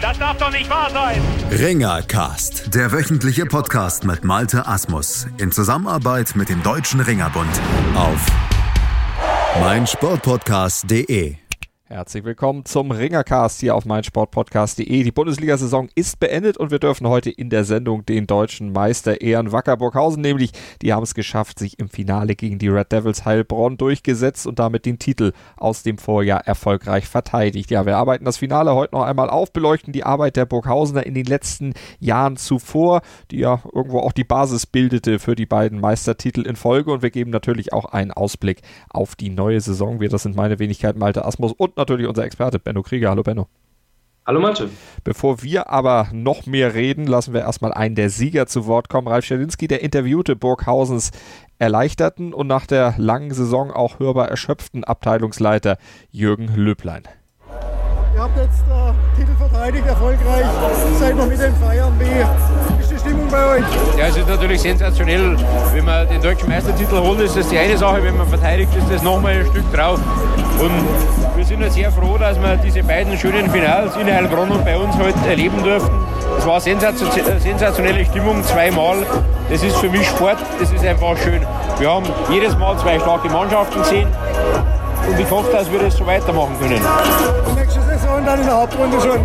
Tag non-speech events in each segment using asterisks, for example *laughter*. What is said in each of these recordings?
Das darf doch nicht wahr sein. Ringercast, der wöchentliche Podcast mit Malte Asmus in Zusammenarbeit mit dem Deutschen Ringerbund auf meinsportpodcast.de. Herzlich willkommen zum Ringercast hier auf meinsportpodcast.de. Die Bundesliga-Saison ist beendet und wir dürfen heute in der Sendung den deutschen Meister ehren. Wacker Burghausen nämlich, die haben es geschafft, sich im Finale gegen die Red Devils Heilbronn durchgesetzt und damit den Titel aus dem Vorjahr erfolgreich verteidigt. Ja, wir arbeiten das Finale heute noch einmal auf, beleuchten die Arbeit der Burghausener in den letzten Jahren zuvor, die ja irgendwo auch die Basis bildete für die beiden Meistertitel in Folge und wir geben natürlich auch einen Ausblick auf die neue Saison. Wir, das sind meine Wenigkeit Malte Asmus und natürlich unser Experte Benno Krieger. Hallo Benno. Hallo Malte. Bevor wir aber noch mehr reden, lassen wir erstmal einen der Sieger zu Wort kommen. Ralf Schelinski, der interviewte Burghausens erleichterten und nach der langen Saison auch hörbar erschöpften Abteilungsleiter Jürgen Löblein. Ihr habt jetzt äh, Titel verteidigt, erfolgreich. Seid noch mit dem Feiern. Wie Stimmung bei euch? Ja, es ist natürlich sensationell. Wenn man den deutschen Meistertitel holt, ist das die eine Sache. Wenn man verteidigt, ist das nochmal ein Stück drauf. Und wir sind ja sehr froh, dass wir diese beiden schönen Finals in Heilbronn und bei uns heute erleben durften. Es war sensationelle Stimmung zweimal. Das ist für mich Sport, das ist einfach schön. Wir haben jedes Mal zwei starke Mannschaften gesehen und ich hoffe, dass wir das so weitermachen können. Nächste Saison dann in der Hauptrunde schon.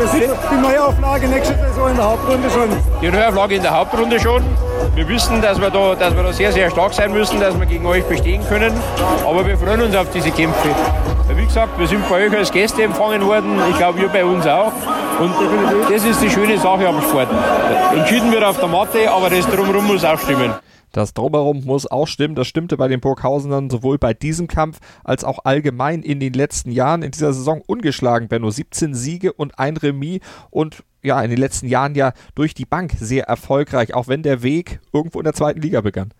Das ist die Neuauflage nächste Saison in der Hauptrunde schon. Die Neuauflage in der Hauptrunde schon. Wir wissen, dass wir, da, dass wir da sehr, sehr stark sein müssen, dass wir gegen euch bestehen können. Aber wir freuen uns auf diese Kämpfe. Wie gesagt, wir sind bei euch als Gäste empfangen worden. Ich glaube, ihr bei uns auch. Und das ist die schöne Sache am Sport. Entschieden wird auf der Matte, aber das Drumherum muss auch stimmen. Das Drumherum muss auch stimmen. Das stimmte bei den Burghausenern sowohl bei diesem Kampf als auch allgemein in den letzten Jahren. In dieser Saison ungeschlagen, Benno. 17 Siege und ein Remis und ja, in den letzten Jahren ja durch die Bank sehr erfolgreich, auch wenn der Weg irgendwo in der zweiten Liga begann.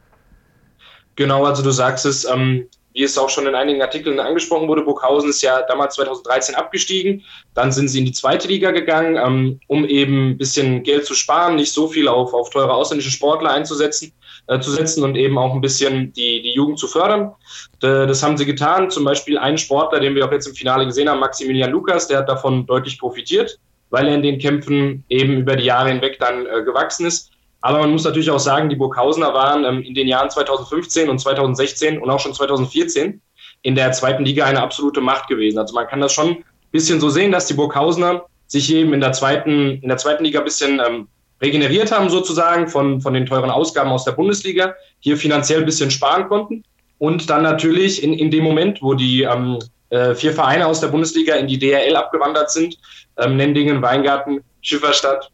Genau, also du sagst es, ähm, wie es auch schon in einigen Artikeln angesprochen wurde, Burghausen ist ja damals 2013 abgestiegen. Dann sind sie in die zweite Liga gegangen, ähm, um eben ein bisschen Geld zu sparen, nicht so viel auf, auf teure ausländische Sportler einzusetzen äh, zu setzen und eben auch ein bisschen die, die Jugend zu fördern. Das haben sie getan. Zum Beispiel ein Sportler, den wir auch jetzt im Finale gesehen haben, Maximilian Lukas, der hat davon deutlich profitiert, weil er in den Kämpfen eben über die Jahre hinweg dann äh, gewachsen ist. Aber man muss natürlich auch sagen, die Burghausener waren ähm, in den Jahren 2015 und 2016 und auch schon 2014 in der zweiten Liga eine absolute Macht gewesen. Also man kann das schon ein bisschen so sehen, dass die Burghausener sich eben in der zweiten, in der zweiten Liga ein bisschen ähm, regeneriert haben sozusagen von, von den teuren Ausgaben aus der Bundesliga, hier finanziell ein bisschen sparen konnten und dann natürlich in, in dem Moment, wo die ähm, äh, vier Vereine aus der Bundesliga in die DRL abgewandert sind, ähm, Nendingen, Weingarten, Schifferstadt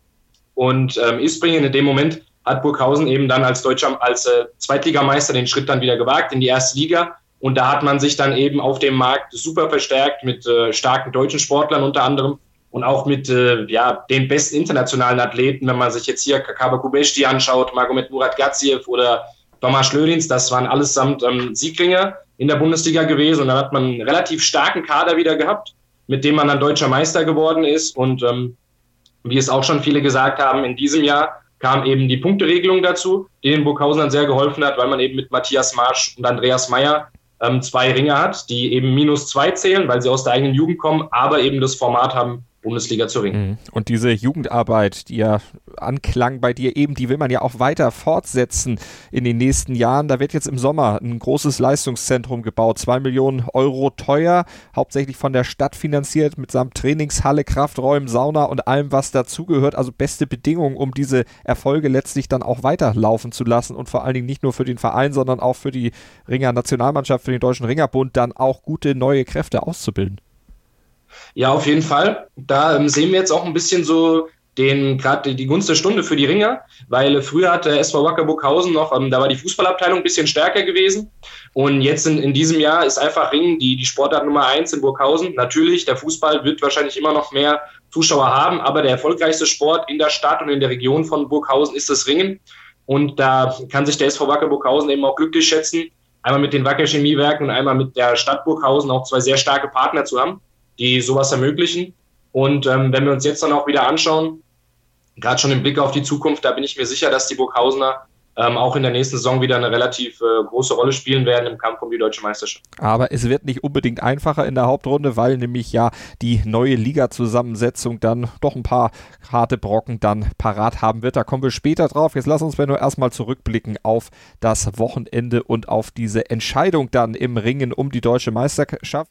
und ähm, Isbringen, in dem Moment hat Burghausen eben dann als Deutscher, als äh, Zweitligameister den Schritt dann wieder gewagt in die erste Liga. Und da hat man sich dann eben auf dem Markt super verstärkt mit äh, starken deutschen Sportlern unter anderem und auch mit äh, ja, den besten internationalen Athleten, wenn man sich jetzt hier Kakaba Kubeshti anschaut, Magomed Murat Gaziev oder Thomas Schlödins, das waren allesamt ähm, Siegringer in der Bundesliga gewesen. Und dann hat man einen relativ starken Kader wieder gehabt, mit dem man dann deutscher Meister geworden ist. Und ähm, wie es auch schon viele gesagt haben, in diesem Jahr kam eben die Punkteregelung dazu, die den Burghausen sehr geholfen hat, weil man eben mit Matthias Marsch und Andreas Meyer ähm, zwei Ringer hat, die eben minus zwei zählen, weil sie aus der eigenen Jugend kommen, aber eben das Format haben, Bundesliga zu ringen. Mhm. Und diese Jugendarbeit, die ja anklang bei dir eben, die will man ja auch weiter fortsetzen in den nächsten Jahren. Da wird jetzt im Sommer ein großes Leistungszentrum gebaut, zwei Millionen Euro teuer, hauptsächlich von der Stadt finanziert, mitsamt Trainingshalle, Krafträumen, Sauna und allem, was dazugehört. Also beste Bedingungen, um diese Erfolge letztlich dann auch weiterlaufen zu lassen und vor allen Dingen nicht nur für den Verein, sondern auch für die Ringer Nationalmannschaft, für den Deutschen Ringerbund dann auch gute neue Kräfte auszubilden. Ja, auf jeden Fall. Da ähm, sehen wir jetzt auch ein bisschen so den gerade die Gunst der Stunde für die Ringer, weil früher hatte SV Wacker Burghausen noch, ähm, da war die Fußballabteilung ein bisschen stärker gewesen und jetzt in, in diesem Jahr ist einfach Ringen die, die Sportart Nummer eins in Burghausen. Natürlich, der Fußball wird wahrscheinlich immer noch mehr Zuschauer haben, aber der erfolgreichste Sport in der Stadt und in der Region von Burghausen ist das Ringen und da kann sich der SV Wacker Burghausen eben auch glücklich schätzen, einmal mit den Wacker Chemiewerken und einmal mit der Stadt Burghausen auch zwei sehr starke Partner zu haben, die sowas ermöglichen. Und ähm, wenn wir uns jetzt dann auch wieder anschauen, gerade schon im Blick auf die Zukunft, da bin ich mir sicher, dass die Burghausener ähm, auch in der nächsten Saison wieder eine relativ äh, große Rolle spielen werden im Kampf um die deutsche Meisterschaft. Aber es wird nicht unbedingt einfacher in der Hauptrunde, weil nämlich ja die neue Liga-Zusammensetzung dann doch ein paar harte Brocken dann parat haben wird. Da kommen wir später drauf. Jetzt lass uns nur erstmal zurückblicken auf das Wochenende und auf diese Entscheidung dann im Ringen um die deutsche Meisterschaft.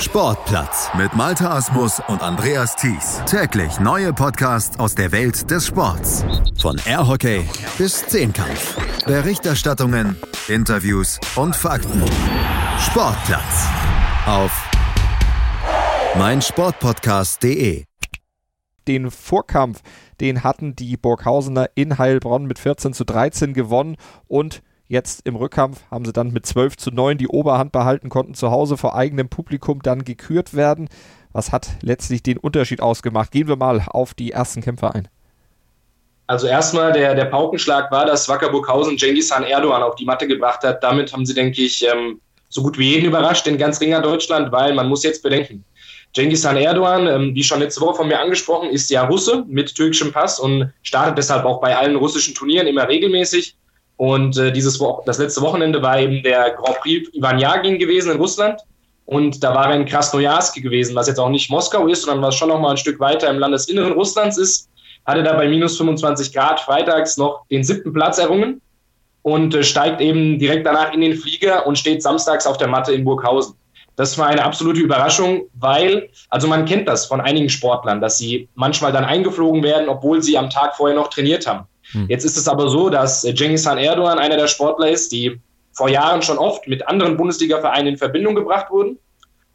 Sportplatz mit Malta Asmus und Andreas Thies. Täglich neue Podcasts aus der Welt des Sports. Von Airhockey bis Zehnkampf. Berichterstattungen, Interviews und Fakten. Sportplatz auf meinsportpodcast.de. Den Vorkampf, den hatten die Burghausener in Heilbronn mit 14 zu 13 gewonnen und Jetzt im Rückkampf haben sie dann mit 12 zu 9 die Oberhand behalten, konnten zu Hause vor eigenem Publikum dann gekürt werden. Was hat letztlich den Unterschied ausgemacht? Gehen wir mal auf die ersten Kämpfer ein. Also erstmal der, der Paukenschlag war, dass Wacker Burghausen Genghis Khan Erdogan auf die Matte gebracht hat. Damit haben sie, denke ich, ähm, so gut wie jeden überrascht in ganz Ringer Deutschland, weil man muss jetzt bedenken, Genghis Khan Erdogan, ähm, wie schon letzte Woche von mir angesprochen, ist ja Russe mit türkischem Pass und startet deshalb auch bei allen russischen Turnieren immer regelmäßig. Und äh, dieses Wo das letzte Wochenende war eben der Grand Prix Ivan Yagin gewesen in Russland. Und da war er in Krasnojarsk gewesen, was jetzt auch nicht Moskau ist, sondern was schon noch mal ein Stück weiter im Landesinneren Russlands ist. Hatte da bei minus 25 Grad freitags noch den siebten Platz errungen und äh, steigt eben direkt danach in den Flieger und steht samstags auf der Matte in Burghausen. Das war eine absolute Überraschung, weil, also man kennt das von einigen Sportlern, dass sie manchmal dann eingeflogen werden, obwohl sie am Tag vorher noch trainiert haben. Hm. Jetzt ist es aber so, dass Cengiz Han Erdogan einer der Sportler ist, die vor Jahren schon oft mit anderen Bundesliga-Vereinen in Verbindung gebracht wurden.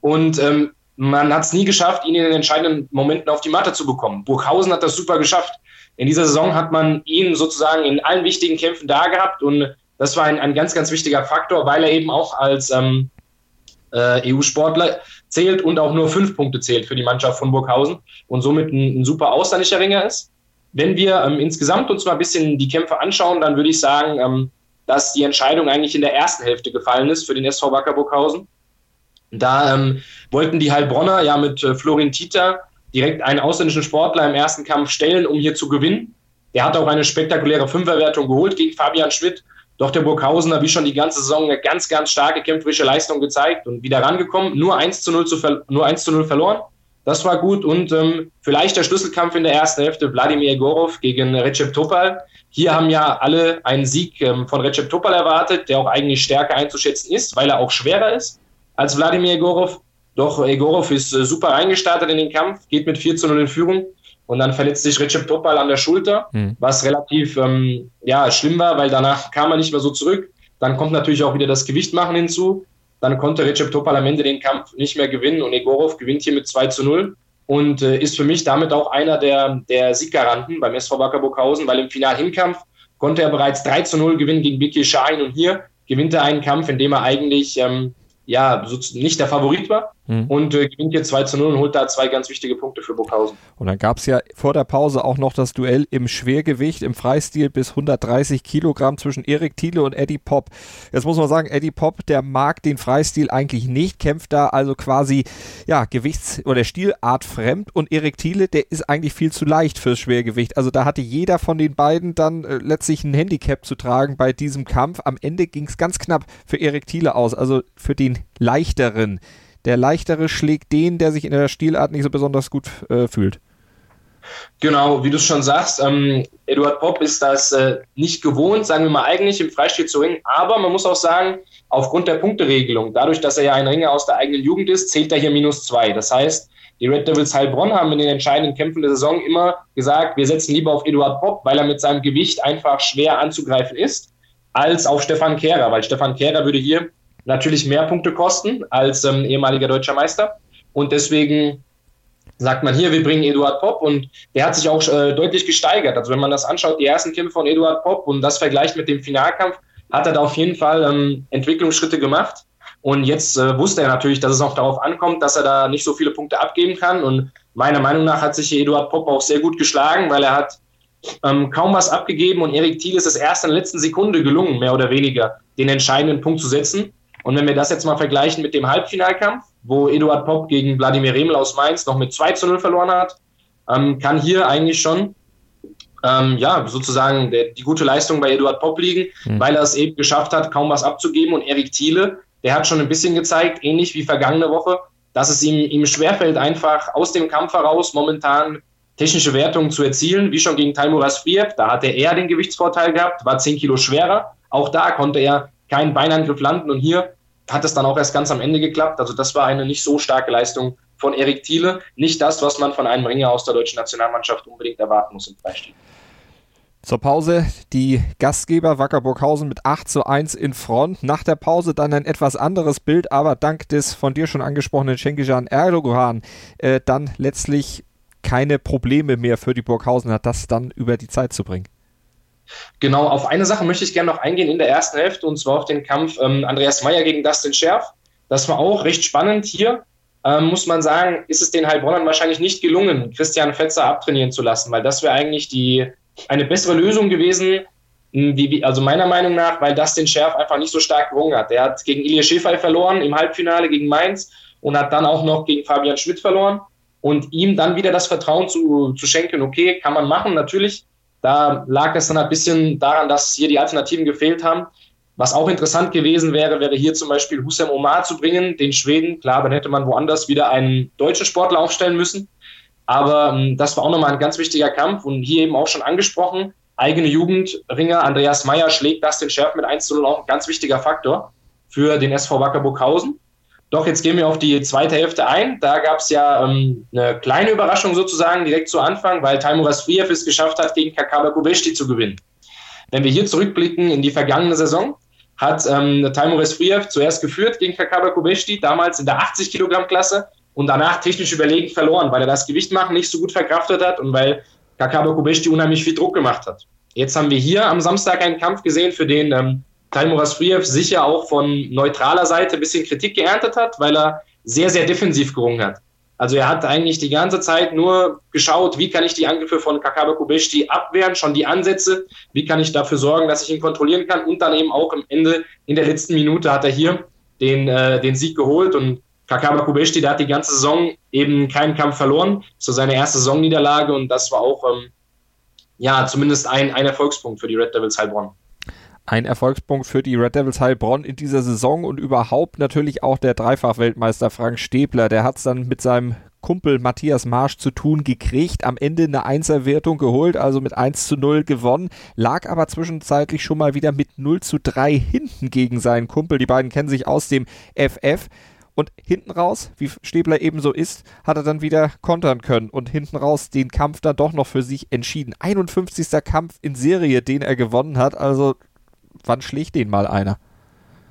Und ähm, man hat es nie geschafft, ihn in den entscheidenden Momenten auf die Matte zu bekommen. Burghausen hat das super geschafft. In dieser Saison hat man ihn sozusagen in allen wichtigen Kämpfen da gehabt und das war ein, ein ganz, ganz wichtiger Faktor, weil er eben auch als ähm, äh, EU-Sportler zählt und auch nur fünf Punkte zählt für die Mannschaft von Burghausen und somit ein, ein super ausländischer Ringer ist. Wenn wir ähm, insgesamt uns mal ein bisschen die Kämpfe anschauen, dann würde ich sagen, ähm, dass die Entscheidung eigentlich in der ersten Hälfte gefallen ist für den SV Wacker Burghausen. Da ähm, wollten die Heilbronner ja mit äh, Florin Tita direkt einen ausländischen Sportler im ersten Kampf stellen, um hier zu gewinnen. Der hat auch eine spektakuläre Fünferwertung geholt gegen Fabian Schmidt. Doch der Burghausener, wie schon die ganze Saison, eine ganz, ganz starke kämpferische Leistung gezeigt und wieder rangekommen. Nur 1 zu 0, zu nur 1 zu 0 verloren. Das war gut und ähm, vielleicht der Schlüsselkampf in der ersten Hälfte Wladimir Gorov gegen Recep Topal. Hier haben ja alle einen Sieg ähm, von Recep Topal erwartet, der auch eigentlich stärker einzuschätzen ist, weil er auch schwerer ist als Wladimir Egorov. Doch Egorov ist äh, super reingestartet in den Kampf, geht mit 4 zu 0 in Führung und dann verletzt sich Recep Topal an der Schulter, mhm. was relativ ähm, ja, schlimm war, weil danach kam er nicht mehr so zurück. Dann kommt natürlich auch wieder das Gewichtmachen hinzu. Dann konnte Recep Topal am Ende den Kampf nicht mehr gewinnen und Egorov gewinnt hier mit 2 zu 0 und äh, ist für mich damit auch einer der, der Sieggaranten beim SV Wacker Burghausen, weil im Final-Hinkampf konnte er bereits 3 zu 0 gewinnen gegen Biki Schein. Und hier gewinnt er einen Kampf, in dem er eigentlich ähm, ja, nicht der Favorit war mhm. und äh, gewinnt hier 2 zu 0 und holt da zwei ganz wichtige Punkte für Burghausen. Und dann gab es ja vor der Pause auch noch das Duell im Schwergewicht, im Freistil bis 130 Kilogramm zwischen Erik Thiele und Eddie Pop. Jetzt muss man sagen, Eddie Pop, der mag den Freistil eigentlich nicht, kämpft da also quasi, ja, Gewichts- oder Stilart fremd und Erik Thiele, der ist eigentlich viel zu leicht fürs Schwergewicht. Also da hatte jeder von den beiden dann äh, letztlich ein Handicap zu tragen bei diesem Kampf. Am Ende ging es ganz knapp für Erik Thiele aus, also für den leichteren. Der leichtere schlägt den, der sich in der Stilart nicht so besonders gut äh, fühlt. Genau, wie du schon sagst, ähm, Eduard Popp ist das äh, nicht gewohnt, sagen wir mal eigentlich im Freistil zu ringen, aber man muss auch sagen, aufgrund der Punkteregelung, dadurch, dass er ja ein Ringer aus der eigenen Jugend ist, zählt er hier minus zwei. Das heißt, die Red Devils Heilbronn haben in den entscheidenden Kämpfen der Saison immer gesagt, wir setzen lieber auf Eduard Popp, weil er mit seinem Gewicht einfach schwer anzugreifen ist, als auf Stefan Kehrer, weil Stefan Kehrer würde hier natürlich mehr Punkte kosten als ähm, ehemaliger deutscher Meister. Und deswegen sagt man hier, wir bringen Eduard Popp und der hat sich auch äh, deutlich gesteigert. Also wenn man das anschaut, die ersten Kämpfe von Eduard Popp und das vergleicht mit dem Finalkampf, hat er da auf jeden Fall ähm, Entwicklungsschritte gemacht. Und jetzt äh, wusste er natürlich, dass es auch darauf ankommt, dass er da nicht so viele Punkte abgeben kann. Und meiner Meinung nach hat sich Eduard Popp auch sehr gut geschlagen, weil er hat ähm, kaum was abgegeben und Erik Thiel ist es erst in der letzten Sekunde gelungen, mehr oder weniger, den entscheidenden Punkt zu setzen. Und wenn wir das jetzt mal vergleichen mit dem Halbfinalkampf, wo Eduard Popp gegen Wladimir Remel aus Mainz noch mit 2 zu 0 verloren hat, ähm, kann hier eigentlich schon ähm, ja, sozusagen der, die gute Leistung bei Eduard Popp liegen, mhm. weil er es eben geschafft hat, kaum was abzugeben. Und Erik Thiele, der hat schon ein bisschen gezeigt, ähnlich wie vergangene Woche, dass es ihm, ihm schwerfällt, einfach aus dem Kampf heraus momentan technische Wertungen zu erzielen, wie schon gegen Taimuras Friev. Da hat er eher den Gewichtsvorteil gehabt, war 10 Kilo schwerer. Auch da konnte er keinen Beinangriff landen und hier hat es dann auch erst ganz am Ende geklappt. Also das war eine nicht so starke Leistung von Erik Thiele. Nicht das, was man von einem Ringer aus der deutschen Nationalmannschaft unbedingt erwarten muss im Freistil. Zur Pause die Gastgeber Wacker Burghausen mit 8 zu 1 in Front. Nach der Pause dann ein etwas anderes Bild, aber dank des von dir schon angesprochenen Schenkijan Erdogan äh, dann letztlich keine Probleme mehr für die Burghausen hat, das dann über die Zeit zu bringen. Genau, auf eine Sache möchte ich gerne noch eingehen in der ersten Hälfte und zwar auf den Kampf ähm, Andreas Meyer gegen Dustin Scherf. Das war auch recht spannend hier. Ähm, muss man sagen, ist es den Heilbronnern wahrscheinlich nicht gelungen, Christian Fetzer abtrainieren zu lassen, weil das wäre eigentlich die, eine bessere Lösung gewesen, wie, also meiner Meinung nach, weil Dustin Scherf einfach nicht so stark gerungen hat. Er hat gegen Ilya Schäfer verloren im Halbfinale gegen Mainz und hat dann auch noch gegen Fabian Schmidt verloren. Und ihm dann wieder das Vertrauen zu, zu schenken, okay, kann man machen, natürlich, da lag es dann ein bisschen daran, dass hier die Alternativen gefehlt haben. Was auch interessant gewesen wäre, wäre hier zum Beispiel Hussein Omar zu bringen, den Schweden. Klar, dann hätte man woanders wieder einen deutschen Sportler aufstellen müssen. Aber ähm, das war auch nochmal ein ganz wichtiger Kampf und hier eben auch schon angesprochen. Eigene Jugendringer Andreas Meyer schlägt das den Schärf mit 1 zu 0 auch ein ganz wichtiger Faktor für den SV Wacker Burghausen. Doch, jetzt gehen wir auf die zweite Hälfte ein. Da gab es ja ähm, eine kleine Überraschung sozusagen direkt zu Anfang, weil Taimuras Friev es geschafft hat, gegen Kakaba Kubeshti zu gewinnen. Wenn wir hier zurückblicken in die vergangene Saison, hat ähm, Taimuras Friev zuerst geführt gegen Kakaba Kubeshti, damals in der 80 Kilogramm Klasse und danach technisch überlegen verloren, weil er das Gewicht machen nicht so gut verkraftet hat und weil Kakaba Kubeshti unheimlich viel Druck gemacht hat. Jetzt haben wir hier am Samstag einen Kampf gesehen, für den ähm, Taimur Asfriev sicher auch von neutraler Seite ein bisschen Kritik geerntet hat, weil er sehr, sehr defensiv gerungen hat. Also er hat eigentlich die ganze Zeit nur geschaut, wie kann ich die Angriffe von Kakaba Kubeshti abwehren, schon die Ansätze, wie kann ich dafür sorgen, dass ich ihn kontrollieren kann und dann eben auch am Ende in der letzten Minute hat er hier den, äh, den Sieg geholt und Kakaba Kubeshti, der hat die ganze Saison eben keinen Kampf verloren, so seine erste Saisonniederlage und das war auch ähm, ja zumindest ein, ein Erfolgspunkt für die Red Devils Heilbronn ein Erfolgspunkt für die Red Devils Heilbronn in dieser Saison und überhaupt natürlich auch der Dreifach-Weltmeister Frank Stäbler. Der hat es dann mit seinem Kumpel Matthias Marsch zu tun gekriegt, am Ende eine Einserwertung geholt, also mit 1 zu 0 gewonnen, lag aber zwischenzeitlich schon mal wieder mit 0 zu 3 hinten gegen seinen Kumpel. Die beiden kennen sich aus dem FF. Und hinten raus, wie Stäbler ebenso ist, hat er dann wieder kontern können und hinten raus den Kampf dann doch noch für sich entschieden. 51. Kampf in Serie, den er gewonnen hat. Also wann schlägt den mal einer?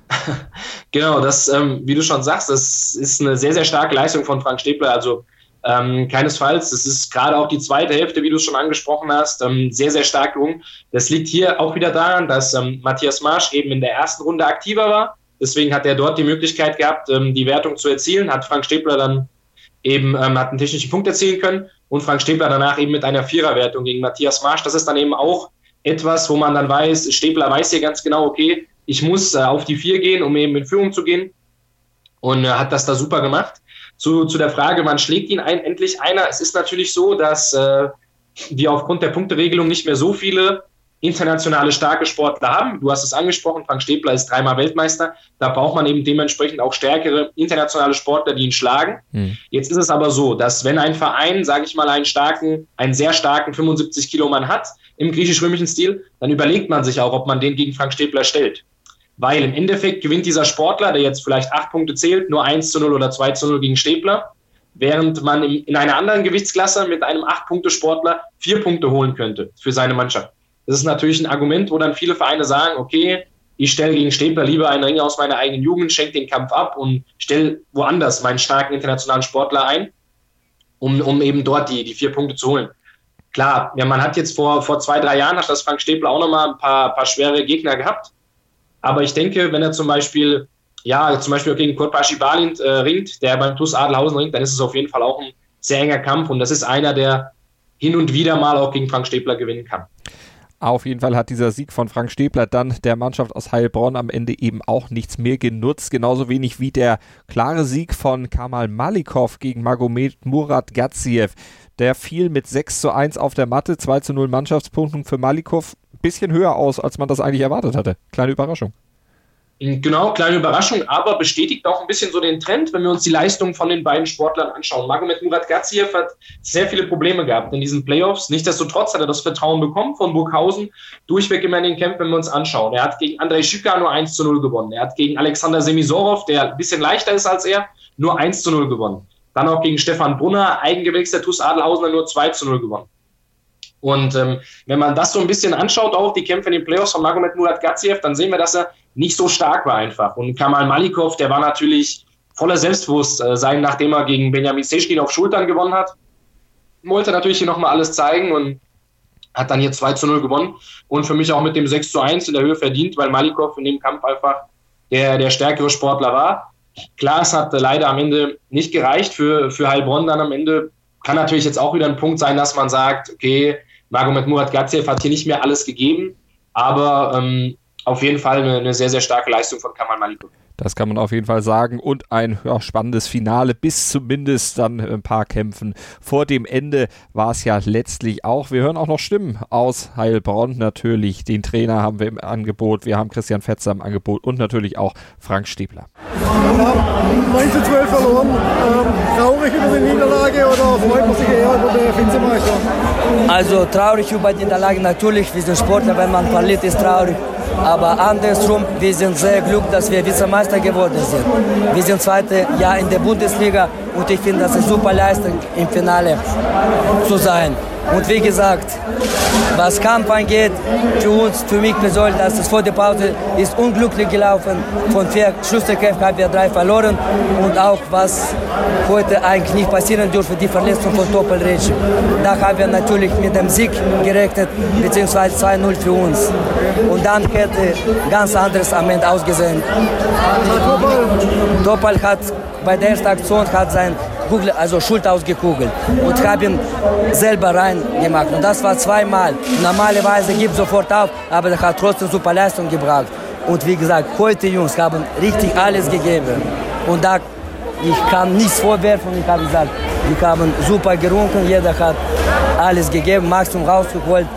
*laughs* genau, das, ähm, wie du schon sagst, das ist eine sehr, sehr starke Leistung von Frank Stäbler. Also ähm, keinesfalls. Das ist gerade auch die zweite Hälfte, wie du es schon angesprochen hast, ähm, sehr, sehr stark gelungen. Das liegt hier auch wieder daran, dass ähm, Matthias Marsch eben in der ersten Runde aktiver war. Deswegen hat er dort die Möglichkeit gehabt, ähm, die Wertung zu erzielen. Hat Frank Stäbler dann eben ähm, hat einen technischen Punkt erzielen können und Frank Stäbler danach eben mit einer Viererwertung gegen Matthias Marsch. Das ist dann eben auch etwas, wo man dann weiß, Stäbler weiß hier ganz genau, okay, ich muss äh, auf die vier gehen, um eben in Führung zu gehen. Und äh, hat das da super gemacht. Zu, zu der Frage, wann schlägt ihn ein, endlich einer? Es ist natürlich so, dass äh, wir aufgrund der Punkteregelung nicht mehr so viele internationale starke Sportler haben. Du hast es angesprochen, Frank Stäbler ist dreimal Weltmeister. Da braucht man eben dementsprechend auch stärkere internationale Sportler, die ihn schlagen. Hm. Jetzt ist es aber so, dass wenn ein Verein, sage ich mal, einen starken, einen sehr starken 75 Kilo Mann hat im griechisch-römischen Stil, dann überlegt man sich auch, ob man den gegen Frank Stäbler stellt. Weil im Endeffekt gewinnt dieser Sportler, der jetzt vielleicht acht Punkte zählt, nur 1 zu 0 oder 2 zu 0 gegen Stäbler, während man in einer anderen Gewichtsklasse mit einem acht Punkte Sportler vier Punkte holen könnte für seine Mannschaft. Das ist natürlich ein Argument, wo dann viele Vereine sagen, okay, ich stelle gegen Stäbler lieber einen Ring aus meiner eigenen Jugend, schenke den Kampf ab und stelle woanders meinen starken internationalen Sportler ein, um, um eben dort die, die vier Punkte zu holen. Klar, ja, man hat jetzt vor, vor zwei, drei Jahren, hat das Frank Stäbler auch nochmal ein paar, paar schwere Gegner gehabt. Aber ich denke, wenn er zum Beispiel, ja, zum Beispiel gegen Kurt Bashi Balint äh, ringt, der beim TuS Adelhausen ringt, dann ist es auf jeden Fall auch ein sehr enger Kampf und das ist einer, der hin und wieder mal auch gegen Frank Stäbler gewinnen kann. Auf jeden Fall hat dieser Sieg von Frank Stäbler dann der Mannschaft aus Heilbronn am Ende eben auch nichts mehr genutzt. Genauso wenig wie der klare Sieg von Kamal Malikov gegen Magomed Murat Gaziev. Der fiel mit 6 zu 1 auf der Matte, 2 zu 0 Mannschaftspunkten für Malikov. Bisschen höher aus, als man das eigentlich erwartet hatte. Kleine Überraschung. Genau, kleine Überraschung, aber bestätigt auch ein bisschen so den Trend, wenn wir uns die Leistungen von den beiden Sportlern anschauen. Magomed Murat Gaziev hat sehr viele Probleme gehabt in diesen Playoffs. Nichtsdestotrotz hat er das Vertrauen bekommen von Burghausen, durchweg immer in den Kämpfen, wenn wir uns anschauen. Er hat gegen Andrei Schüka nur 1 zu 0 gewonnen. Er hat gegen Alexander Semisorov, der ein bisschen leichter ist als er, nur 1 zu 0 gewonnen. Dann auch gegen Stefan Brunner, Eigengewächs der TuS Adelhausen, nur 2 zu 0 gewonnen. Und ähm, wenn man das so ein bisschen anschaut, auch die Kämpfe in den Playoffs von Magomed Murat Gaziev, dann sehen wir, dass er nicht so stark war einfach. Und Kamal Malikov, der war natürlich voller Selbstbewusstsein, äh, nachdem er gegen Benjamin Seschkin auf Schultern gewonnen hat. Wollte natürlich hier nochmal alles zeigen und hat dann hier 2 zu 0 gewonnen. Und für mich auch mit dem 6 zu 1 in der Höhe verdient, weil Malikov in dem Kampf einfach der, der stärkere Sportler war. Klar, es hat leider am Ende nicht gereicht für, für Heilbronn dann am Ende. Kann natürlich jetzt auch wieder ein Punkt sein, dass man sagt, okay, Magomed Murat Gaziev hat hier nicht mehr alles gegeben, aber ähm, auf jeden Fall eine, eine, sehr, sehr starke Leistung von Kamal Malikov. Das kann man auf jeden Fall sagen. Und ein ja, spannendes Finale bis zumindest dann ein paar Kämpfen. Vor dem Ende war es ja letztlich auch. Wir hören auch noch Stimmen aus Heilbronn natürlich. Den Trainer haben wir im Angebot. Wir haben Christian Fetzer im Angebot und natürlich auch Frank. Wir haben 9 zu 12 verloren. Ähm, traurig über die Niederlage oder freut man sich eher über den Vizemeister? Also traurig über die Niederlage natürlich. Wir sind Sportler, wenn man verliert, ist traurig. Aber andersrum, wir sind sehr glücklich, dass wir Vizemeister geworden sind. Wir sind zweite Jahr in der Bundesliga und ich finde, das ist super Leistung im Finale zu sein. Und wie gesagt, was Kampf angeht, für uns, für mich persönlich, das ist vor der Pause ist unglücklich gelaufen. Von vier Schlusskämpfen haben wir drei verloren. Und auch was heute eigentlich nicht passieren dürfte, die Verletzung von Doppelreach. Da haben wir natürlich mit dem Sieg gerechnet, beziehungsweise 2-0 für uns. Und dann hätte ganz anderes am Ende ausgesehen. Doppel hat bei der ersten Aktion hat sein Kugel, also Schulter ausgekugelt und habe ihn selber reingemacht. Und das war zweimal. Normalerweise gibt sofort auf, aber er hat trotzdem super Leistung gebracht. Und wie gesagt, heute Jungs haben richtig alles gegeben. Und da ich kann nichts vorwerfen. Ich habe gesagt, die haben super gerunken, jeder hat alles gegeben, Maximum rausgeholt.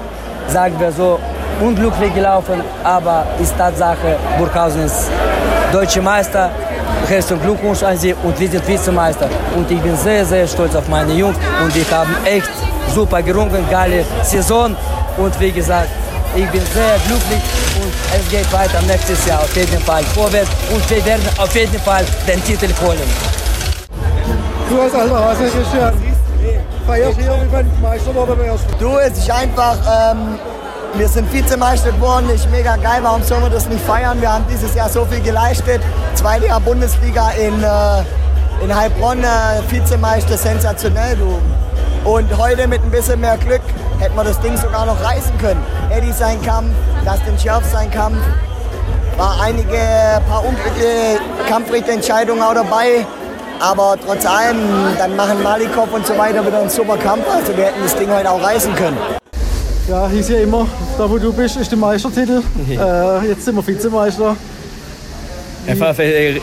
Sagen wir so, unglücklich gelaufen, aber ist Tatsache, Burghausen ist deutscher Meister. Herzlichen Glückwunsch an Sie und wir sind Vizemeister. Und ich bin sehr, sehr stolz auf meine Jungs und die haben echt super gerungen, geile Saison. Und wie gesagt, ich bin sehr glücklich und es geht weiter nächstes Jahr auf jeden Fall vorwärts und wir werden auf jeden Fall den Titel holen. Du als alter Hase, Christian, feierst hier, wie beim Meister oder? Du, es ist einfach, ähm, wir sind Vizemeister geworden, ist mega geil, warum sollen wir das nicht feiern? Wir haben dieses Jahr so viel geleistet, zweite Jahr Bundesliga in, äh, in Heilbronn, äh, Vizemeister, sensationell, du. Und heute mit ein bisschen mehr Glück hätten wir das Ding sogar noch reißen können. Eddie sein Kampf, Dustin Scherf sein Kampf, war einige, paar unglückliche Kampfrichterentscheidungen auch dabei. Aber trotz allem, dann machen Malikov und so weiter wieder einen super Kampf. Also wir hätten das Ding heute auch reißen können. Ja, hieß ja immer, da wo du bist, ist der Meistertitel. Äh, jetzt sind wir Vizemeister. Einfach äh,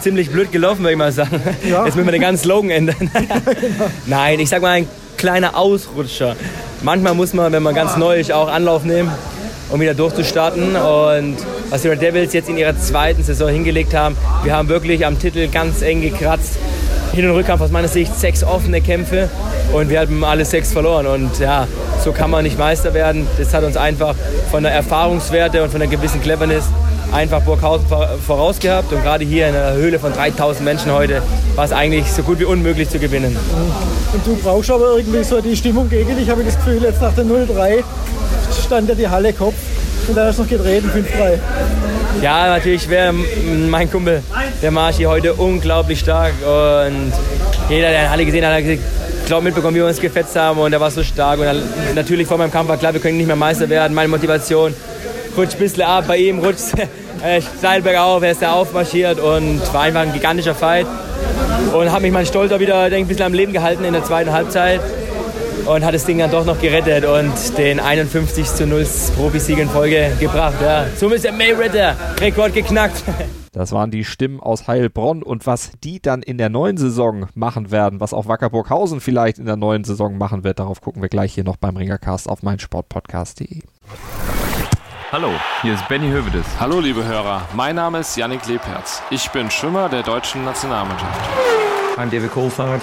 ziemlich blöd gelaufen, würde ich mal sagen. Ja. Jetzt müssen wir den ganzen Slogan ändern. *laughs* genau. Nein, ich sag mal ein kleiner Ausrutscher. Manchmal muss man, wenn man ganz neu ist, auch Anlauf nehmen. um wieder durchzustarten. Und was die Red Devils jetzt in ihrer zweiten Saison hingelegt haben, wir haben wirklich am Titel ganz eng gekratzt. Hin- und Rückkampf aus meiner Sicht sechs offene Kämpfe und wir haben alle sechs verloren. Und ja, so kann man nicht Meister werden. Das hat uns einfach von der Erfahrungswerte und von der gewissen Cleverness einfach Burghausen vorausgehabt. Und gerade hier in einer Höhle von 3000 Menschen heute war es eigentlich so gut wie unmöglich zu gewinnen. Und du brauchst aber irgendwie so die Stimmung gegen dich. Ich habe das Gefühl, jetzt nach der 0-3 stand ja die Halle Kopf und dann hast du noch gedreht, 5-3. Ja, natürlich wäre mein Kumpel, der Marsch hier heute unglaublich stark. Und jeder, der in Halle gesehen hat, hat glaube mitbekommen, wie wir uns gefetzt haben und er war so stark. Und natürlich vor meinem Kampf war klar, wir können nicht mehr Meister werden. Meine Motivation rutscht ein bisschen ab, bei ihm rutscht *laughs* äh, steil bergauf, er ist da aufmarschiert und war einfach ein gigantischer Fight. Und habe mich mein Stolz wieder denk, ein bisschen am Leben gehalten in der zweiten Halbzeit und hat das Ding dann doch noch gerettet und den 51 zu 0 Profisieg in Folge gebracht. Ja. Somit ist der Mayweather Rekord geknackt. *laughs* Das waren die Stimmen aus Heilbronn und was die dann in der neuen Saison machen werden, was auch Wackerburghausen vielleicht in der neuen Saison machen wird, darauf gucken wir gleich hier noch beim Ringercast auf meinsportpodcast.de. Hallo, hier ist Benny Hövedes. Hallo liebe Hörer, mein Name ist Yannick Lebherz. Ich bin Schwimmer der deutschen Nationalmannschaft. I'm David Coulthard.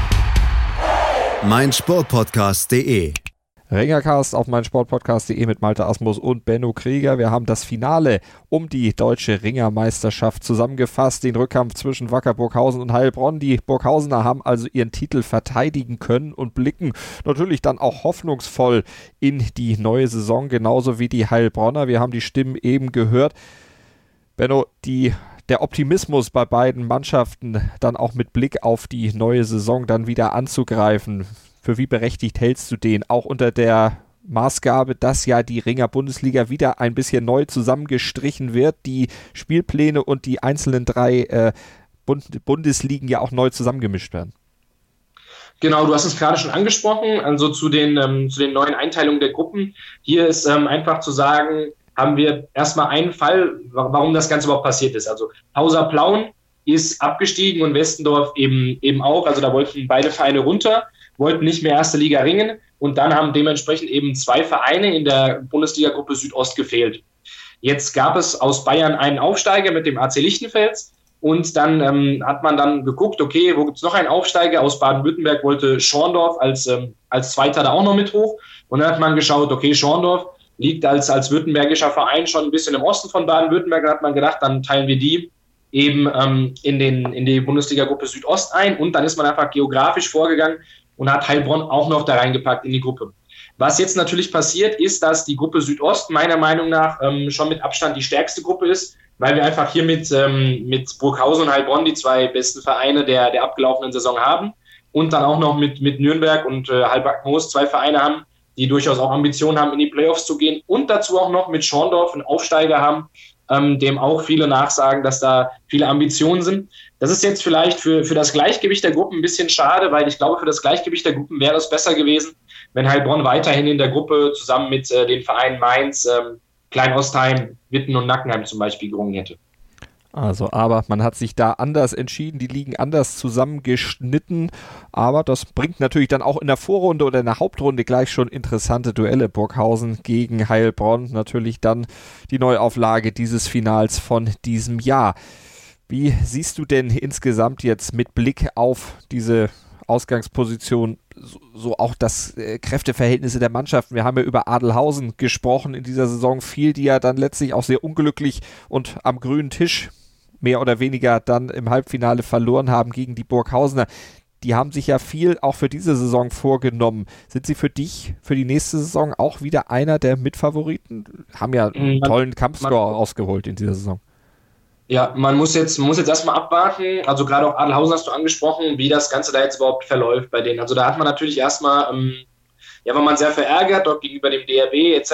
meinsportpodcast.de. Ringercast auf meinsportpodcast.de mit Malte Asmus und Benno Krieger. Wir haben das Finale um die deutsche Ringermeisterschaft zusammengefasst, den Rückkampf zwischen Wacker Burghausen und Heilbronn. Die Burghausener haben also ihren Titel verteidigen können und blicken natürlich dann auch hoffnungsvoll in die neue Saison, genauso wie die Heilbronner. Wir haben die Stimmen eben gehört. Benno, die der Optimismus bei beiden Mannschaften dann auch mit Blick auf die neue Saison dann wieder anzugreifen. Für wie berechtigt hältst du den? Auch unter der Maßgabe, dass ja die Ringer Bundesliga wieder ein bisschen neu zusammengestrichen wird, die Spielpläne und die einzelnen drei äh, Bund Bundesligen ja auch neu zusammengemischt werden. Genau, du hast es gerade schon angesprochen, also zu den, ähm, zu den neuen Einteilungen der Gruppen. Hier ist ähm, einfach zu sagen, haben wir erstmal einen Fall, warum das Ganze überhaupt passiert ist. Also Pausa Plauen ist abgestiegen und Westendorf eben, eben auch. Also da wollten beide Vereine runter, wollten nicht mehr erste Liga ringen und dann haben dementsprechend eben zwei Vereine in der Bundesliga-Gruppe Südost gefehlt. Jetzt gab es aus Bayern einen Aufsteiger mit dem AC Lichtenfels und dann ähm, hat man dann geguckt, okay, wo gibt es noch einen Aufsteiger? Aus Baden-Württemberg wollte Schorndorf als, ähm, als Zweiter da auch noch mit hoch. Und dann hat man geschaut, okay, Schorndorf liegt als, als württembergischer Verein schon ein bisschen im Osten von Baden-Württemberg. Da hat man gedacht, dann teilen wir die eben ähm, in, den, in die Bundesliga-Gruppe Südost ein. Und dann ist man einfach geografisch vorgegangen und hat Heilbronn auch noch da reingepackt in die Gruppe. Was jetzt natürlich passiert, ist, dass die Gruppe Südost meiner Meinung nach ähm, schon mit Abstand die stärkste Gruppe ist, weil wir einfach hier mit, ähm, mit Burghausen und Heilbronn die zwei besten Vereine der, der abgelaufenen Saison haben und dann auch noch mit, mit Nürnberg und äh, Halbach-Moos zwei Vereine haben, die durchaus auch Ambitionen haben, in die Playoffs zu gehen und dazu auch noch mit Schorndorf einen Aufsteiger haben, ähm, dem auch viele nachsagen, dass da viele Ambitionen sind. Das ist jetzt vielleicht für, für das Gleichgewicht der Gruppen ein bisschen schade, weil ich glaube, für das Gleichgewicht der Gruppen wäre es besser gewesen, wenn Heilbronn weiterhin in der Gruppe zusammen mit äh, den Vereinen Mainz, ähm, Klein-Ostheim, Witten und Nackenheim zum Beispiel gerungen hätte. Also, aber man hat sich da anders entschieden, die liegen anders zusammengeschnitten. Aber das bringt natürlich dann auch in der Vorrunde oder in der Hauptrunde gleich schon interessante Duelle. Burghausen gegen Heilbronn. Natürlich dann die Neuauflage dieses Finals von diesem Jahr. Wie siehst du denn insgesamt jetzt mit Blick auf diese Ausgangsposition so, auch das äh, Kräfteverhältnisse der Mannschaften. Wir haben ja über Adelhausen gesprochen in dieser Saison, viel, die ja dann letztlich auch sehr unglücklich und am grünen Tisch mehr oder weniger dann im Halbfinale verloren haben gegen die Burghausener. Die haben sich ja viel auch für diese Saison vorgenommen. Sind sie für dich für die nächste Saison auch wieder einer der Mitfavoriten? Haben ja einen tollen Kampfscore rausgeholt in dieser Saison. Ja, man muss jetzt, man muss jetzt erstmal abwarten. Also gerade auch Adelhausen hast du angesprochen, wie das Ganze da jetzt überhaupt verläuft bei denen. Also da hat man natürlich erstmal, ähm, ja, war man sehr verärgert, dort gegenüber dem DRB etc.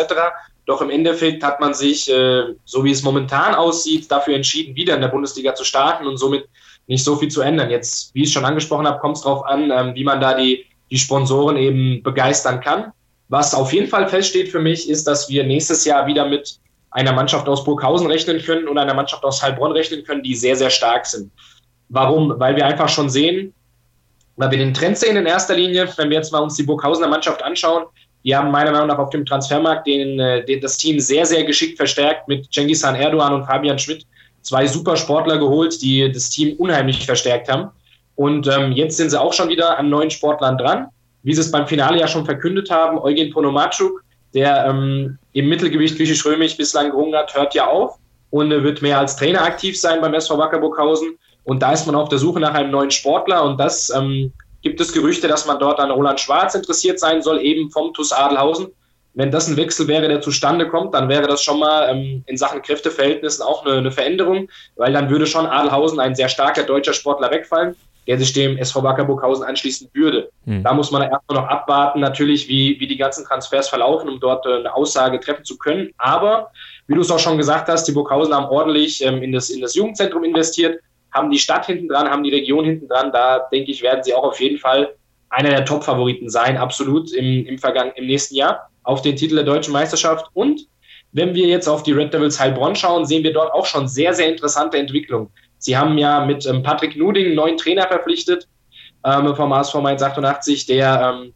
Doch im Endeffekt hat man sich, äh, so wie es momentan aussieht, dafür entschieden, wieder in der Bundesliga zu starten und somit nicht so viel zu ändern. Jetzt, wie ich schon angesprochen habe, kommt es darauf an, ähm, wie man da die, die Sponsoren eben begeistern kann. Was auf jeden Fall feststeht für mich, ist, dass wir nächstes Jahr wieder mit einer Mannschaft aus Burghausen rechnen können und einer Mannschaft aus Heilbronn rechnen können, die sehr, sehr stark sind. Warum? Weil wir einfach schon sehen, weil wir den Trend sehen in erster Linie, wenn wir jetzt mal uns die Burghausener Mannschaft anschauen, die haben meiner Meinung nach auf dem Transfermarkt den, äh, den, das Team sehr, sehr geschickt verstärkt mit Cengiz Erdogan und Fabian Schmidt. Zwei super Sportler geholt, die das Team unheimlich verstärkt haben. Und ähm, jetzt sind sie auch schon wieder an neuen Sportlern dran. Wie sie es beim Finale ja schon verkündet haben, Eugen Ponomatschuk, der ähm, im Mittelgewicht griechisch-römisch bislang gerungen hat, hört ja auf und äh, wird mehr als Trainer aktiv sein beim SV Wacker Burghausen. Und da ist man auf der Suche nach einem neuen Sportler und das ähm, gibt es Gerüchte, dass man dort an Roland Schwarz interessiert sein soll, eben vom TuS Adelhausen. Wenn das ein Wechsel wäre, der zustande kommt, dann wäre das schon mal ähm, in Sachen Kräfteverhältnissen auch eine, eine, Veränderung, weil dann würde schon Adelhausen ein sehr starker deutscher Sportler wegfallen, der sich dem SV Wacker Burghausen anschließen würde. Hm. Da muss man erstmal noch abwarten, natürlich, wie, wie die ganzen Transfers verlaufen, um dort äh, eine Aussage treffen zu können. Aber, wie du es auch schon gesagt hast, die Burghausen haben ordentlich ähm, in, das, in das Jugendzentrum investiert, haben die Stadt hinten dran, haben die Region hinten dran. Da denke ich, werden sie auch auf jeden Fall einer der Top-Favoriten sein, absolut im, im, Vergang im nächsten Jahr auf den Titel der deutschen Meisterschaft. Und wenn wir jetzt auf die Red Devils Heilbronn schauen, sehen wir dort auch schon sehr, sehr interessante Entwicklungen. Sie haben ja mit ähm, Patrick Nuding einen neuen Trainer verpflichtet ähm, vom ASV Mainz 88, der ähm,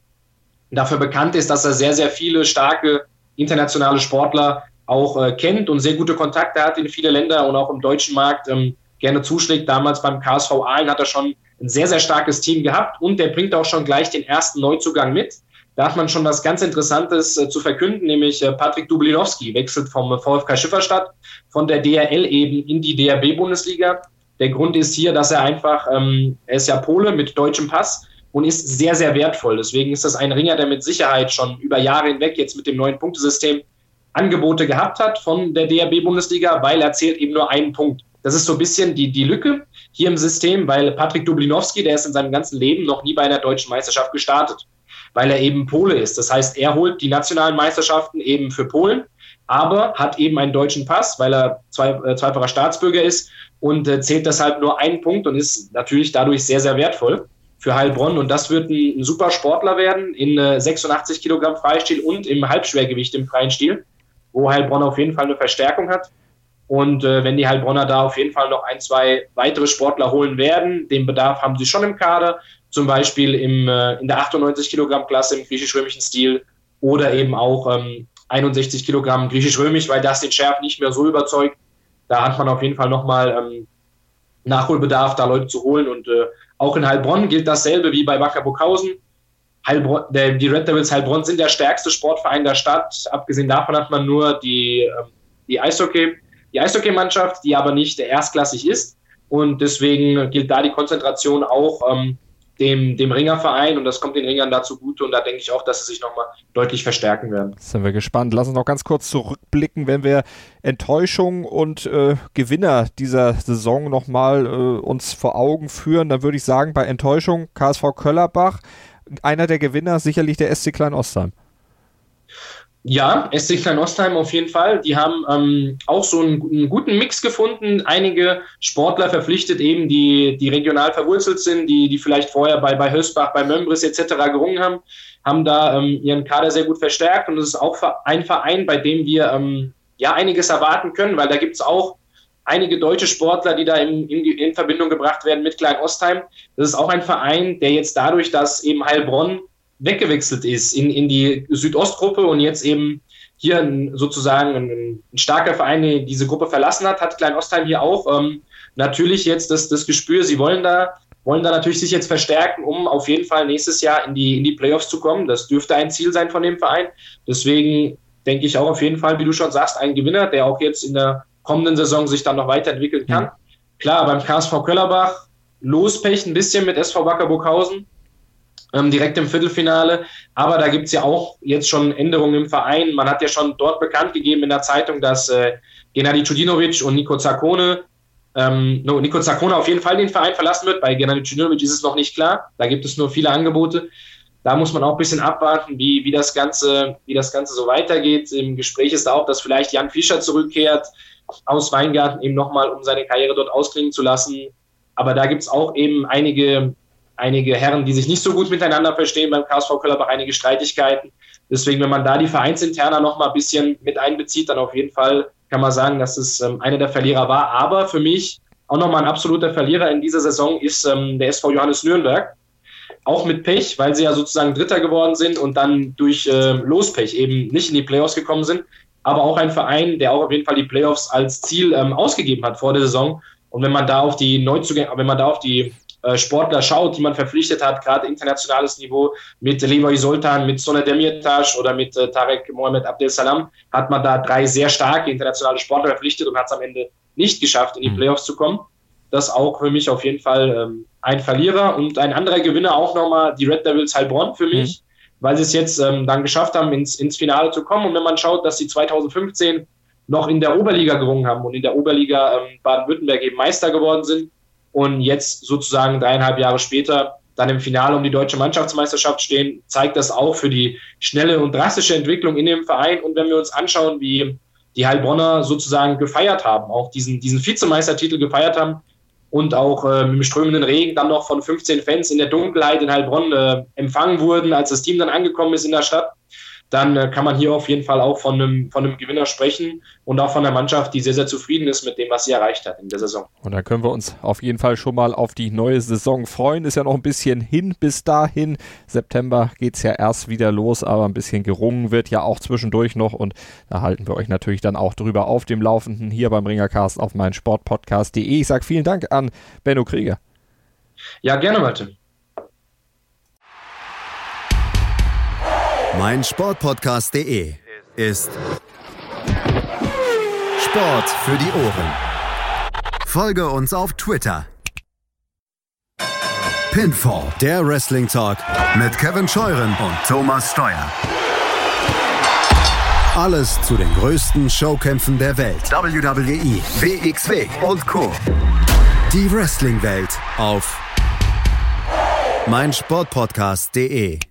dafür bekannt ist, dass er sehr, sehr viele starke internationale Sportler auch äh, kennt und sehr gute Kontakte hat in viele Länder und auch im deutschen Markt ähm, gerne zuschlägt. Damals beim KSV Aalen hat er schon ein sehr, sehr starkes Team gehabt und der bringt auch schon gleich den ersten Neuzugang mit. Da hat man schon was ganz Interessantes äh, zu verkünden, nämlich äh, Patrick Dublinowski wechselt vom VfK Schifferstadt von der DRL eben in die DRB-Bundesliga. Der Grund ist hier, dass er einfach, ähm, er ist ja Pole mit deutschem Pass und ist sehr, sehr wertvoll. Deswegen ist das ein Ringer, der mit Sicherheit schon über Jahre hinweg jetzt mit dem neuen Punktesystem Angebote gehabt hat von der DRB-Bundesliga, weil er zählt eben nur einen Punkt. Das ist so ein bisschen die, die Lücke hier im System, weil Patrick Dublinowski, der ist in seinem ganzen Leben noch nie bei einer deutschen Meisterschaft gestartet, weil er eben Pole ist. Das heißt, er holt die nationalen Meisterschaften eben für Polen, aber hat eben einen deutschen Pass, weil er zwei, äh, zweifacher Staatsbürger ist und äh, zählt deshalb nur einen Punkt und ist natürlich dadurch sehr, sehr wertvoll für Heilbronn. Und das wird ein, ein super Sportler werden in äh, 86 Kilogramm Freistil und im Halbschwergewicht im freien Stil, wo Heilbronn auf jeden Fall eine Verstärkung hat. Und äh, wenn die Heilbronner da auf jeden Fall noch ein, zwei weitere Sportler holen werden, den Bedarf haben sie schon im Kader, zum Beispiel im, äh, in der 98 Kilogramm Klasse im griechisch-römischen Stil oder eben auch ähm, 61 Kilogramm griechisch-römisch, weil das den Schärf nicht mehr so überzeugt. Da hat man auf jeden Fall nochmal ähm, Nachholbedarf, da Leute zu holen. Und äh, auch in Heilbronn gilt dasselbe wie bei Wacker Burghausen. Die Red Devils Heilbronn sind der stärkste Sportverein der Stadt. Abgesehen davon hat man nur die, äh, die Eishockey die Eishockeymannschaft, die aber nicht erstklassig ist. Und deswegen gilt da die Konzentration auch ähm, dem, dem Ringerverein und das kommt den Ringern dazu gut und da denke ich auch, dass sie sich nochmal deutlich verstärken werden. Sind wir gespannt. Lass uns noch ganz kurz zurückblicken, wenn wir Enttäuschung und äh, Gewinner dieser Saison nochmal äh, uns vor Augen führen, dann würde ich sagen, bei Enttäuschung KSV Köllerbach, einer der Gewinner sicherlich der SC Klein Ostheim. Ja, SC Kleinostheim auf jeden Fall. Die haben ähm, auch so einen, einen, guten Mix gefunden. Einige Sportler verpflichtet eben, die, die regional verwurzelt sind, die, die vielleicht vorher bei, bei Hösbach, bei Mömbris etc. gerungen haben, haben da ähm, ihren Kader sehr gut verstärkt. Und es ist auch ein Verein, bei dem wir ähm, ja einiges erwarten können, weil da gibt es auch einige deutsche Sportler, die da in, in, in Verbindung gebracht werden mit Klein Ostheim. Das ist auch ein Verein, der jetzt dadurch, dass eben Heilbronn weggewechselt ist in, in die Südostgruppe und jetzt eben hier sozusagen ein, ein, starker Verein diese Gruppe verlassen hat, hat Klein Ostheim hier auch ähm, natürlich jetzt das, das Gespür, sie wollen da, wollen da natürlich sich jetzt verstärken, um auf jeden Fall nächstes Jahr in die, in die Playoffs zu kommen. Das dürfte ein Ziel sein von dem Verein. Deswegen denke ich auch auf jeden Fall, wie du schon sagst, ein Gewinner, der auch jetzt in der kommenden Saison sich dann noch weiterentwickeln kann. Mhm. Klar, beim KSV Köllerbach Lospech ein bisschen mit SV Wacker Burghausen ähm, direkt im Viertelfinale. Aber da gibt es ja auch jetzt schon Änderungen im Verein. Man hat ja schon dort bekannt gegeben in der Zeitung, dass äh, Gennady Cudinovic und Nico Zaccone, ähm, no, Nico Zaccone auf jeden Fall den Verein verlassen wird. Bei Gennady Cudinovic ist es noch nicht klar. Da gibt es nur viele Angebote. da muss man auch ein bisschen abwarten, wie, wie, das Ganze, wie das Ganze so weitergeht. Im Gespräch ist auch, dass vielleicht Jan Fischer zurückkehrt aus Weingarten, eben nochmal, um seine Karriere dort ausklingen zu lassen. Aber da gibt es auch eben einige, einige Herren, die sich nicht so gut miteinander verstehen beim KSV Köllerbach, einige Streitigkeiten. Deswegen, wenn man da die Vereinsinterner nochmal ein bisschen mit einbezieht, dann auf jeden Fall kann man sagen, dass es ähm, einer der Verlierer war. Aber für mich auch nochmal ein absoluter Verlierer in dieser Saison ist ähm, der SV Johannes Nürnberg auch mit Pech, weil sie ja sozusagen Dritter geworden sind und dann durch äh, Lospech eben nicht in die Playoffs gekommen sind. Aber auch ein Verein, der auch auf jeden Fall die Playoffs als Ziel ähm, ausgegeben hat vor der Saison. Und wenn man da auf die Neuzugänge, wenn man da auf die Sportler schaut, die man verpflichtet hat, gerade internationales Niveau mit Levi Soltan, mit Sonne Demirtas oder mit äh, Tarek Mohamed Abdel Salam, hat man da drei sehr starke internationale Sportler verpflichtet und hat es am Ende nicht geschafft, in die mhm. Playoffs zu kommen. Das auch für mich auf jeden Fall ähm, ein Verlierer und ein anderer Gewinner auch nochmal die Red Devils Heilbronn für mich, mhm. weil sie es jetzt ähm, dann geschafft haben, ins, ins Finale zu kommen. Und wenn man schaut, dass sie 2015 noch in der Oberliga gerungen haben und in der Oberliga ähm, Baden-Württemberg eben Meister geworden sind und jetzt sozusagen dreieinhalb Jahre später dann im Finale um die deutsche Mannschaftsmeisterschaft stehen, zeigt das auch für die schnelle und drastische Entwicklung in dem Verein. Und wenn wir uns anschauen, wie die Heilbronner sozusagen gefeiert haben, auch diesen, diesen Vizemeistertitel gefeiert haben, und auch äh, mit dem strömenden Regen dann noch von 15 Fans in der Dunkelheit in Heilbronn äh, empfangen wurden, als das Team dann angekommen ist in der Stadt dann äh, kann man hier auf jeden Fall auch von einem, von einem Gewinner sprechen und auch von einer Mannschaft, die sehr, sehr zufrieden ist mit dem, was sie erreicht hat in der Saison. Und da können wir uns auf jeden Fall schon mal auf die neue Saison freuen. Ist ja noch ein bisschen hin bis dahin. September geht es ja erst wieder los, aber ein bisschen gerungen wird ja auch zwischendurch noch und da halten wir euch natürlich dann auch drüber auf dem Laufenden hier beim Ringercast auf meinen Sportpodcast.de. Ich sage vielen Dank an Benno Krieger. Ja, gerne, Malte. Mein Sportpodcast.de ist Sport für die Ohren. Folge uns auf Twitter. Pinfall, der Wrestling Talk mit Kevin Scheuren und Thomas Steuer. Alles zu den größten Showkämpfen der Welt. WWE, WXW und Co. Die Wrestling-Welt auf meinsportpodcast.de.